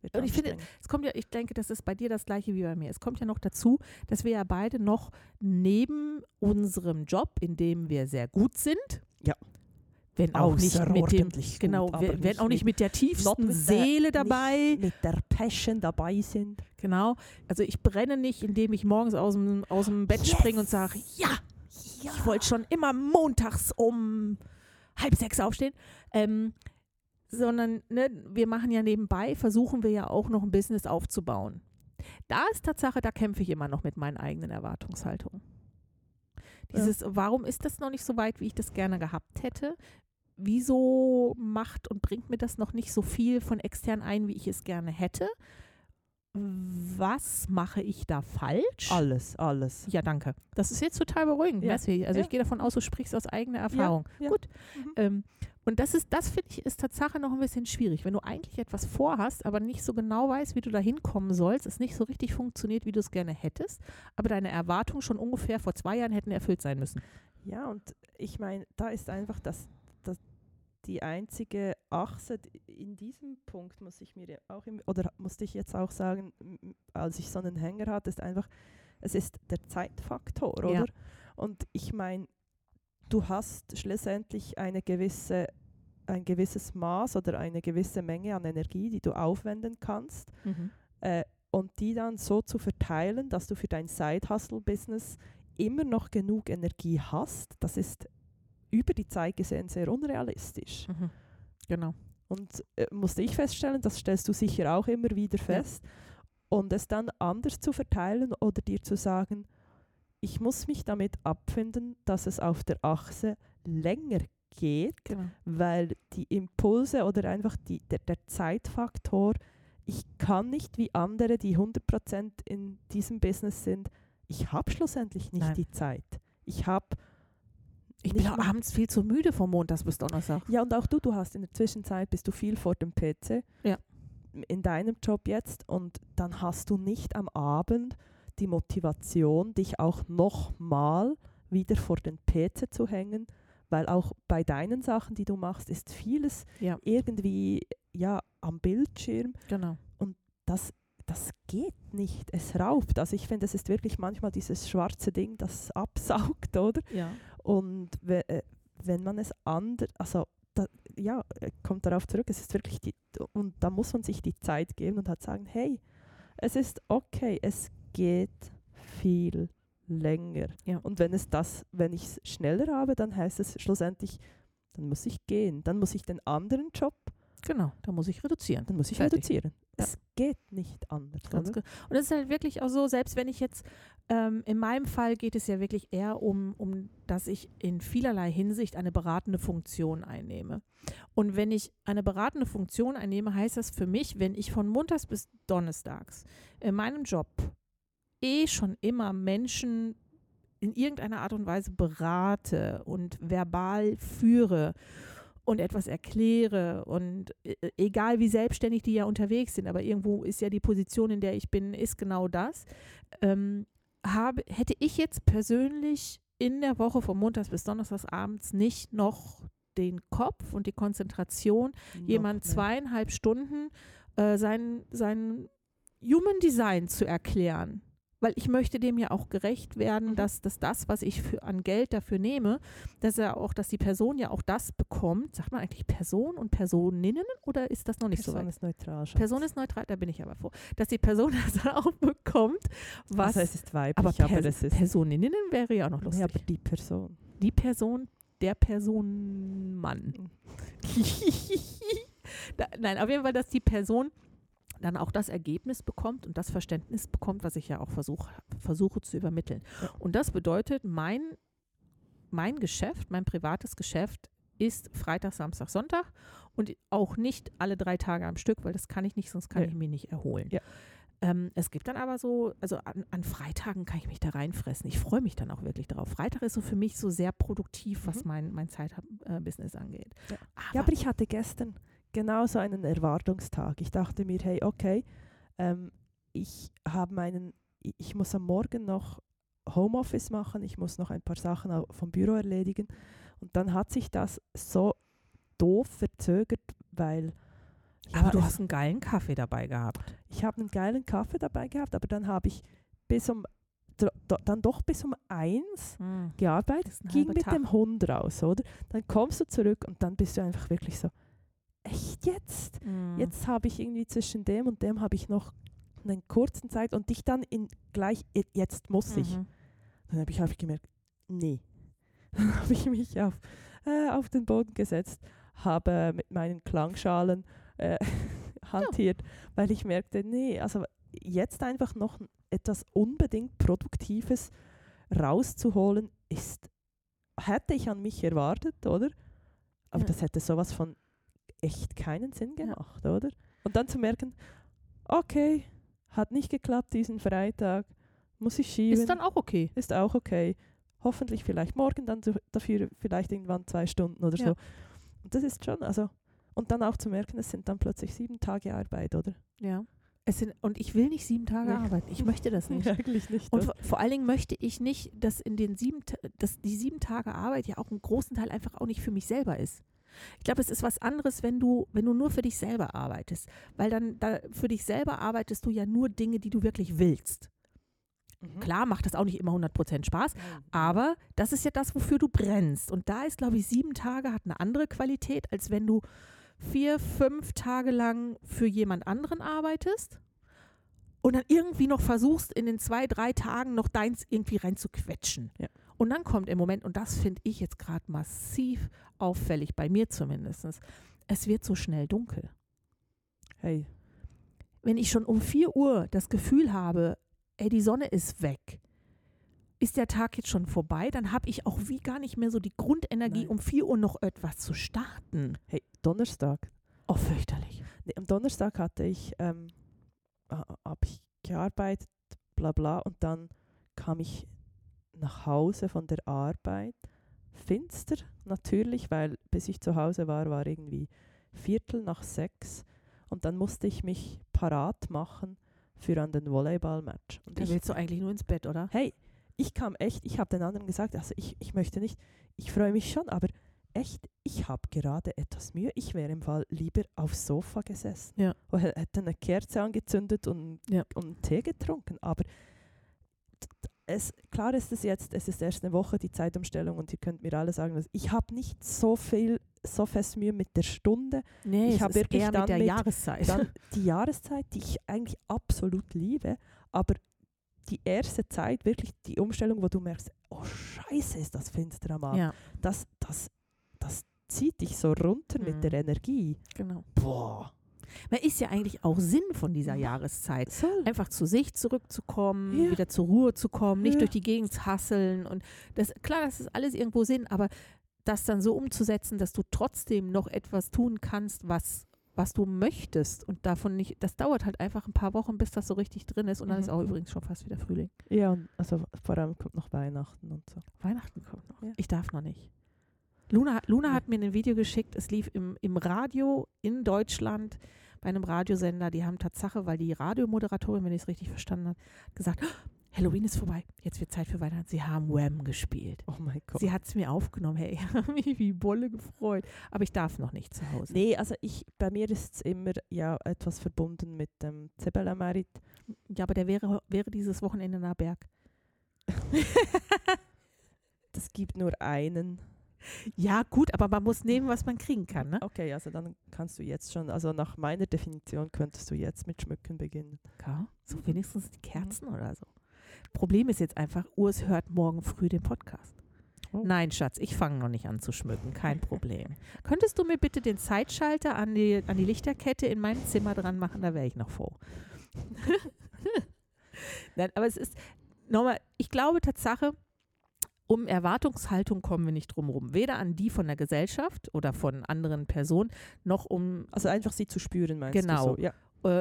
wird Und ich finde. Es kommt ja, ich denke, das ist bei dir das gleiche wie bei mir. Es kommt ja noch dazu, dass wir ja beide noch neben unserem Job, in dem wir sehr gut sind, Ja. Wenn auch nicht mit dem, gut, genau, wir, werden auch nicht mit der tiefsten mit der- Seele dabei. nicht mit der Passion dabei sind. Genau. Also ich brenne nicht, indem ich morgens aus dem, aus dem Bett Yes! springe und sage, ja, ich wollte schon immer montags um halb sechs aufstehen. Ähm, sondern ne, wir machen ja nebenbei, versuchen wir ja auch noch ein Business aufzubauen. Da ist Tatsache, da kämpfe ich immer noch mit meinen eigenen Erwartungshaltungen. Dieses, warum ist das noch nicht so weit, wie ich das gerne gehabt hätte? Wieso macht und bringt mir das noch nicht so viel von extern ein, wie ich es gerne hätte? Was mache ich da falsch? Alles, alles. Ja, danke. Das ist jetzt total beruhigend. Ja. Merci. Also Ja. ich gehe davon aus, du sprichst aus eigener Erfahrung. ja. Gut. Mhm. Ähm, und das ist, das finde ich, ist Tatsache noch ein bisschen schwierig. Wenn du eigentlich etwas vorhast, aber nicht so genau weißt, wie du da hinkommen sollst, es nicht so richtig funktioniert, wie du es gerne hättest, aber deine Erwartungen schon ungefähr vor zwei Jahren hätten erfüllt sein müssen. Ja, und ich meine, da ist einfach das, das die einzige Achse in diesem Punkt muss ich mir ja auch im, oder musste ich jetzt auch sagen, als ich so einen Hänger hatte, ist einfach, es ist der Zeitfaktor, Ja. oder? Und ich meine, du hast schlussendlich eine gewisse ein gewisses Maß oder eine gewisse Menge an Energie, die du aufwenden kannst äh, und die dann so zu verteilen, dass du für dein Side-Hustle-Business immer noch genug Energie hast, das ist über die Zeit gesehen sehr unrealistisch. Mhm. Genau. Und äh, musste ich feststellen, das stellst du sicher auch immer wieder fest. Und es dann anders zu verteilen oder dir zu sagen, ich muss mich damit abfinden, dass es auf der Achse länger geht, genau. weil die Impulse oder einfach die, der, der Zeitfaktor, ich kann nicht wie andere, die 100% in diesem Business sind, ich habe schlussendlich nicht Nein. die Zeit. Ich habe Ich bin abends viel zu müde vom Montags bis Donnerstag. Ja, und auch du, du hast in der Zwischenzeit bist du viel vor dem PC. Ja. In deinem Job jetzt und dann hast du nicht am Abend die Motivation, dich auch nochmal wieder vor den PC zu hängen, weil auch bei deinen Sachen, die du machst, ist vieles Ja. irgendwie ja am Bildschirm. Genau. Das, das geht nicht. Es raubt. Also ich finde, es ist wirklich manchmal dieses schwarze Ding, das absaugt, oder? Ja. Und äh, wenn man es anders, also da, ja, äh, kommt darauf zurück, es ist wirklich die, und da muss man sich die Zeit geben und halt sagen, hey, es ist okay, es geht viel länger. Ja. Und wenn es das, wenn ich es schneller habe, dann heißt es schlussendlich, dann muss ich gehen, dann muss ich den anderen Job, Genau. Da muss ich reduzieren. dann muss ich Fertig. reduzieren. Ja. Es geht nicht anders. Ge- Und es ist halt wirklich auch so, selbst wenn ich jetzt, ähm, in meinem Fall geht es ja wirklich eher um, um, dass ich in vielerlei Hinsicht eine beratende Funktion einnehme. Und wenn ich eine beratende Funktion einnehme, heißt das für mich, wenn ich von Montags bis Donnerstags in meinem Job eh schon immer Menschen in irgendeiner Art und Weise berate und verbal führe und etwas erkläre und äh, egal wie selbstständig die ja unterwegs sind, aber irgendwo ist ja die Position, in der ich bin, ist genau das, ähm, habe, hätte ich jetzt persönlich in der Woche von Montags bis Donnerstags abends nicht noch den Kopf und die Konzentration, jemand Noch mehr. zweieinhalb Stunden äh, sein, sein Human Design zu erklären. Weil ich möchte dem ja auch gerecht werden, Mhm. dass, dass das, was ich für, an Geld dafür nehme, dass er auch, dass die Person ja auch das bekommt. Sagt man eigentlich Person und Personinnen oder ist das noch nicht so Person weit? ist neutral. Schatz. Person ist neutral, da bin ich aber froh, dass die Person das dann auch bekommt, was. also es ist weiblich, aber, aber, es ist Personinnen wäre ja auch noch lustig. ja, aber die Person. die Person, der Person Mann. Mhm. da, nein, auf jeden Fall, dass die Person dann auch das Ergebnis bekommt und das Verständnis bekommt, was ich ja auch versuch, versuche zu übermitteln. Und das bedeutet, mein, mein Geschäft, mein privates Geschäft ist Freitag, Samstag, Sonntag und auch nicht alle drei Tage am Stück, weil das kann ich nicht, sonst kann Ja. ich mich nicht erholen. Ja. Ähm, es gibt dann aber so, also an, an Freitagen kann ich mich da reinfressen. Ich freue mich dann auch wirklich darauf. Freitag ist so für mich so sehr produktiv, was Mhm. mein, mein Zeitbusiness angeht. Ja. Aber, Ja, aber ich hatte gestern genau so einen Erwartungstag. Ich dachte mir, hey, okay, ähm, ich habe meinen, ich, muss am Morgen noch Homeoffice machen, ich muss noch ein paar Sachen vom Büro erledigen. Und dann hat sich das so doof verzögert, weil ja, aber du hast einen geilen Kaffee dabei gehabt. ich habe einen geilen Kaffee dabei gehabt, aber dann habe ich bis um dann doch bis um eins gearbeitet, ist ein ging mit Tag. dem Hund raus, oder? Dann kommst du zurück und dann bist du einfach wirklich so, echt jetzt? Mhm. Jetzt habe ich irgendwie zwischen dem und dem habe ich noch einen kurzen Zeit und dich dann in gleich, "Je- jetzt muss ich. Mhm. Dann habe ich, hab ich gemerkt, nee. Dann habe ich mich auf, äh, auf den Boden gesetzt, habe mit meinen Klangschalen äh, hantiert, weil ich merkte, nee, also jetzt einfach noch etwas unbedingt Produktives rauszuholen, ist, hätte ich an mich erwartet, oder? Aber Ja. das hätte sowas von echt keinen Sinn Ja. gemacht, oder? Und dann zu merken, okay, hat nicht geklappt diesen Freitag, muss ich schieben Ist dann auch okay. ist auch okay. Hoffentlich vielleicht morgen, dann dafür vielleicht irgendwann zwei Stunden oder Ja. so. Und das ist schon, also, und dann auch zu merken, es sind dann plötzlich sieben Tage Arbeit, oder? Ja. Es sind, und ich will nicht sieben Tage Nee. arbeiten. Ich möchte das nicht. Eigentlich nicht. Und oder? vor, allen Dingen möchte ich nicht, dass in den sieben, dass die sieben Tage Arbeit ja auch einen großen Teil einfach auch nicht für mich selber ist. Ich glaube, es ist was anderes, wenn du, wenn du nur für dich selber arbeitest. Weil dann da, für dich selber arbeitest du ja nur Dinge, die du wirklich willst. Mhm. Klar macht das auch nicht immer 100% Spaß, Nein. aber das ist ja das, wofür du brennst. Und da ist, glaube ich, sieben Tage hat eine andere Qualität, als wenn du vier, fünf Tage lang für jemand anderen arbeitest und dann irgendwie noch versuchst, in den zwei, drei Tagen noch deins irgendwie reinzuquetschen. Ja. Und dann kommt im Moment, und das finde ich jetzt gerade massiv auffällig, bei mir zumindest, es wird so schnell dunkel. Hey, Wenn ich schon um 4 Uhr das Gefühl habe, ey, die Sonne ist weg, ist der Tag jetzt schon vorbei, dann habe ich auch wie gar nicht mehr so die Grundenergie, Nein. um 4 Uhr noch etwas zu starten. hey, Donnerstag. Oh, fürchterlich. Nee, am Donnerstag hatte ich, ähm, habe ich gearbeitet, bla bla, und dann kam ich nach Hause von der Arbeit. Finster, natürlich, weil bis ich zu Hause war, war irgendwie Viertel nach sechs. Und dann musste ich mich parat machen für an den Volleyball-Match. Und Da ich, willst du eigentlich nur ins Bett, oder? hey, ich kam echt, ich habe den anderen gesagt, also ich, ich möchte nicht, ich freue mich schon, aber echt, ich habe gerade etwas Mühe. Ich wäre im Fall lieber aufs Sofa gesessen Ja. und hä- hätte eine Kerze angezündet und, Ja. und Tee getrunken. Aber es, klar ist es jetzt, es ist erst eine Woche die Zeitumstellung und ihr könnt mir alle sagen, dass ich habe nicht so viel, so fest Mühe mit der Stunde. Nee, Ich es hab ist wirklich eher dann mit der mit- Jahreszeit. Dann die Jahreszeit, die ich eigentlich absolut liebe, aber die erste Zeit, wirklich die Umstellung, wo du merkst, oh Scheiße, ist das finster am Abend. ja, Das, das, das zieht dich so runter Mhm. mit der Energie. genau. Boah. Man ist ja eigentlich auch Sinn von dieser Ja. Jahreszeit. Einfach zu sich zurückzukommen, Ja. wieder zur Ruhe zu kommen, nicht Ja. durch die Gegend zu hasseln. Und das, klar, das ist alles irgendwo Sinn, aber das dann so umzusetzen, dass du trotzdem noch etwas tun kannst, was, was du möchtest und davon nicht, das dauert halt einfach ein paar Wochen, bis das so richtig drin ist und dann ist Mhm. auch übrigens schon fast wieder Frühling. Ja, und also vor allem kommt noch Weihnachten und so. Weihnachten kommt noch. Ja. Ich darf noch nicht. Luna, Luna hat mir ein Video geschickt, es lief im, im Radio in Deutschland bei einem Radiosender. Die haben Tatsache, weil die Radiomoderatorin, wenn ich es richtig verstanden habe, gesagt, Halloween ist vorbei. Jetzt wird Zeit für Weihnachten. Sie haben Wham gespielt. Oh mein Gott. Sie hat es mir aufgenommen. Hey, ich habe mich wie Bolle gefreut. Aber ich darf noch nicht zu Hause. Nee, also ich, bei mir ist es immer ja etwas verbunden mit dem Zebelemerit. Ja, aber der wäre, wäre dieses Wochenende nach Berg. Das gibt nur einen. Ja, gut, aber man muss nehmen, was man kriegen kann. Ne? Okay, also dann kannst du jetzt schon, also nach meiner Definition könntest du jetzt mit Schmücken beginnen. Ja, so wenigstens die Kerzen oder so. Problem ist jetzt einfach, Urs hört morgen früh den Podcast. Oh. Nein, Schatz, ich fange noch nicht an zu schmücken, kein Problem. Könntest du mir bitte den Zeitschalter an die, an die Lichterkette in meinem Zimmer dran machen? Da wäre ich noch froh. Nein, aber es ist, nochmal, ich glaube Tatsache, um Erwartungshaltung kommen wir nicht drum rum. Weder an die von der Gesellschaft oder von anderen Personen, noch um Also einfach sie zu spüren, meinst Genau. du? So? Ja.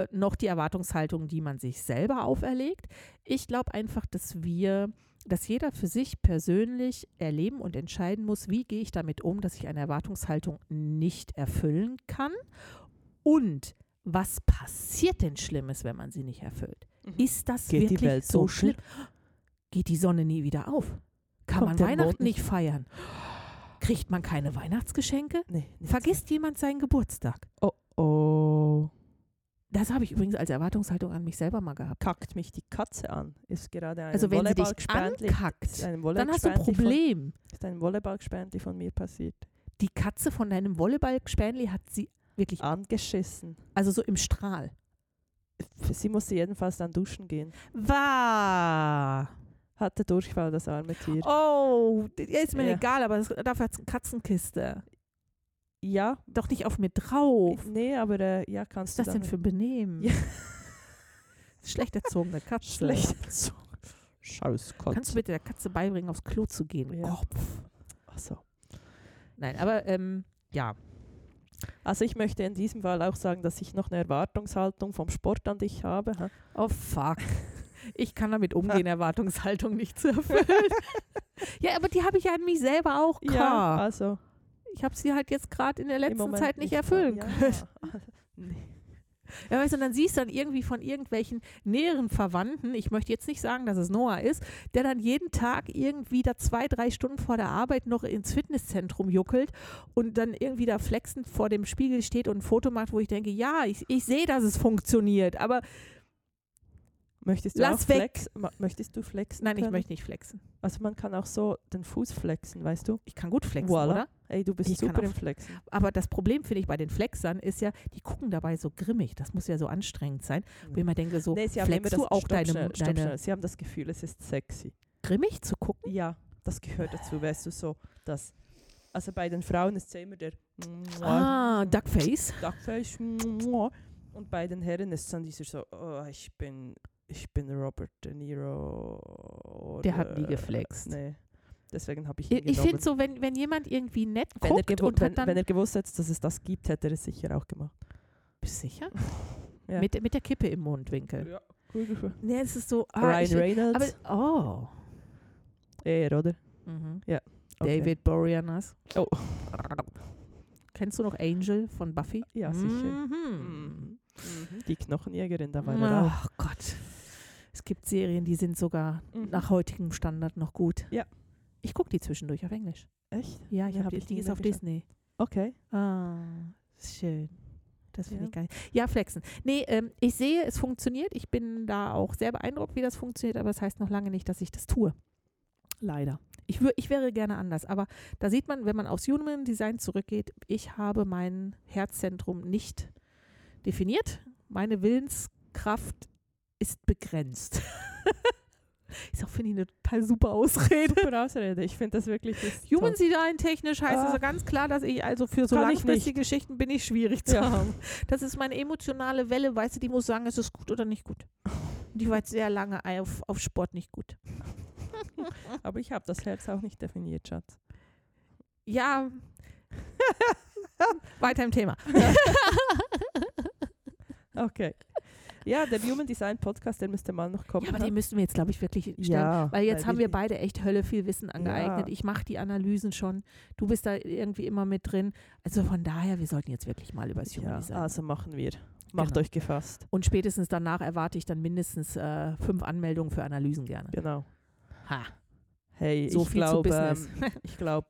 äh, noch die Erwartungshaltung, die man sich selber auferlegt. Ich glaube einfach, dass wir, dass jeder für sich persönlich erleben und entscheiden muss, wie gehe ich damit um, dass ich eine Erwartungshaltung nicht erfüllen kann und was passiert denn Schlimmes, wenn man sie nicht erfüllt? Ist das Mhm. Geht die wirklich so schlimm? Geht die Sonne nie wieder auf? Kann Kommt man Weihnachten nicht feiern? Kriegt man keine Weihnachtsgeschenke? Nee, Vergisst jemand seinen Geburtstag? Oh oh. Das habe ich übrigens als Erwartungshaltung an mich selber mal gehabt. Kackt mich die Katze an. Ist gerade ein Also wenn sie dich Volleyballgespendli- ankackt, dann hast du ein Volleyballgespendli von, Problem. ist ein Volleyballgespendli von mir passiert. Die Katze von deinem Volleyball-Spänli hat sie wirklich, Angeschissen. also so im Strahl. Sie musste jedenfalls dann duschen gehen. War. Hatte Durchfall, das arme Tier. Oh, ist mir Ja. egal, aber das, dafür hat es eine Katzenkiste. Ja, Doch nicht auf mir drauf. nee, aber äh, ja, Was kannst ist das du denn für Benehmen? Ja. Schlecht erzogene Katze. schlecht so. Scheiß Katze. Kannst du bitte der Katze beibringen, aufs Klo zu gehen? Ja. Kopf. Achso. Nein, aber ähm, ja. Also ich möchte in diesem Fall auch sagen, dass ich noch eine Erwartungshaltung vom Sport an dich habe. hä? Oh fuck. Ich kann damit umgehen, Erwartungshaltung nicht zu erfüllen. ja, aber die habe ich ja an mich selber auch Ja, klar. also Ich habe sie halt jetzt gerade in der letzten Zeit nicht erfüllen ja. können. Nee. Ja, weißt du, und dann siehst du dann irgendwie von irgendwelchen näheren Verwandten, ich möchte jetzt nicht sagen, dass es Noah ist, der dann jeden Tag irgendwie da zwei, drei Stunden vor der Arbeit noch ins Fitnesszentrum juckelt und dann irgendwie da flexend vor dem Spiegel steht und ein Foto macht, wo ich denke, ja, ich, ich sehe, dass es funktioniert, aber Möchtest du Lass auch weg. flex ma- möchtest du flexen? nein, ich können? möchte nicht flexen. Also man kann auch so den Fuß flexen, weißt du? Ich kann gut flexen, Voilà. oder? Ey, du bist Ich super im Flexen. Aber das Problem, finde ich, bei den Flexern ist ja, die gucken dabei so grimmig. Das muss ja so anstrengend sein. Wo ich immer denke, so, Nee, sie haben immer flexst du auch deine, schnell, deine schnell. Sie haben das Gefühl, es ist sexy. grimmig zu gucken? Ja, das gehört dazu, weißt du, so, dass, also bei den Frauen ist es ja immer der Ah, Duckface. Duckface und bei den Herren ist es dann dieser so, oh, ich bin, ich bin Robert De Niro. Der hat nie oder- geflext. Nee, deswegen habe ich ihn Ich, finde so, wenn, wenn jemand irgendwie nett wenn er, guckt und wenn, wenn er gewusst hätte, dass es das gibt, hätte er es sicher auch gemacht. bist du sicher? Ja. Mit, mit der Kippe im Mundwinkel. Ja, cool gefühlt. Nee, es ist so... Ah, Ryan ich, Reynolds. aber, oh. er, oder? Mhm. Okay. David Boreanaz. Oh. Kennst du noch Angel von Buffy? Ja, sicher. Mhm. Die Knochenjägerin, da war er auch. Ach Gott. Es gibt Serien, die sind sogar Mhm. nach heutigem Standard noch gut. Ja. Ich gucke die zwischendurch auf Englisch. Echt? Ja, ich Nee, habe hab die, die ist auf. Disney. Okay. Ah, schön. Das finde Ja. ich geil. Ja, flexen. Nee, ähm, ich sehe, es funktioniert. Ich bin da auch sehr beeindruckt, wie das funktioniert, aber das heißt noch lange nicht, dass ich das tue. Leider. Ich, ich wäre gerne anders, aber da sieht man, wenn man aufs Human Design zurückgeht, ich habe mein Herzzentrum nicht definiert. Meine Willenskraft ist begrenzt. ist auch, finde ich, eine total super Ausrede. Super Ausrede. Ich finde das wirklich. Human. Design technisch heißt Ah. also ganz klar, dass ich also für so Kann langfristige Geschichten bin ich schwierig zu Ja. haben. Das ist meine emotionale Welle, weißt du, die muss sagen, ist es gut oder nicht gut. Die war jetzt sehr lange auf, auf Sport nicht gut. Aber ich habe das Herz auch nicht definiert, Schatz. Ja. Weiter im Thema. Okay. Ja, der Human Design Podcast, der müsste mal noch kommen. Ja, aber ne? den müssten wir jetzt, glaube ich, wirklich stellen. ja, Weil jetzt haben wir beide echt Hölle viel Wissen angeeignet. Ja. Ich mache die Analysen schon. Du bist da irgendwie immer mit drin. Also von daher, wir sollten jetzt wirklich mal über das Human Ja, Design. also machen wir. Macht Genau. euch gefasst. Und spätestens danach erwarte ich dann mindestens äh, fünf Anmeldungen für Analysen gerne. Genau. Ha, Hey, so ich viel zu glaube, Business. ähm, ich glaube,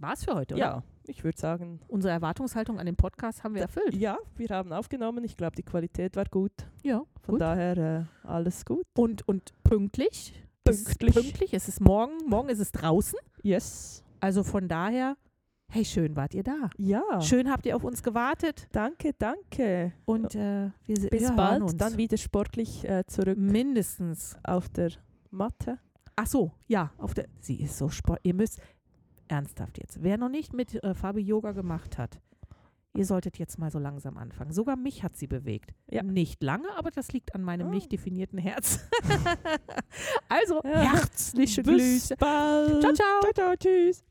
War es für heute, oder? ja, ich würde sagen, Unsere Erwartungshaltung an den Podcast haben wir erfüllt. ja, wir haben aufgenommen. Ich glaube, die Qualität war gut. Ja, Von gut. daher äh, alles gut. Und, und pünktlich. Es Pünktlich. pünktlich. Es ist morgen. Morgen ist es draußen. Yes. Also von daher, hey, schön wart ihr da. Ja. Schön habt ihr auf uns gewartet. Danke, danke. Und äh, wir, Bis wir bald. uns. Dann wieder sportlich äh, zurück Mindestens. auf der Matte. Ach so, ja. Auf der, sie ist so sport. Ihr müsst, ernsthaft jetzt, wer noch nicht mit äh, Fabi Yoga gemacht hat, ihr solltet jetzt mal so langsam anfangen. Sogar mich hat sie bewegt. Ja. Nicht lange, aber das liegt an meinem Oh. nicht definierten Herz. also, Ja. herzliche Bis Grüße. bald. Ciao, ciao. Ciao, ciao. Tschüss.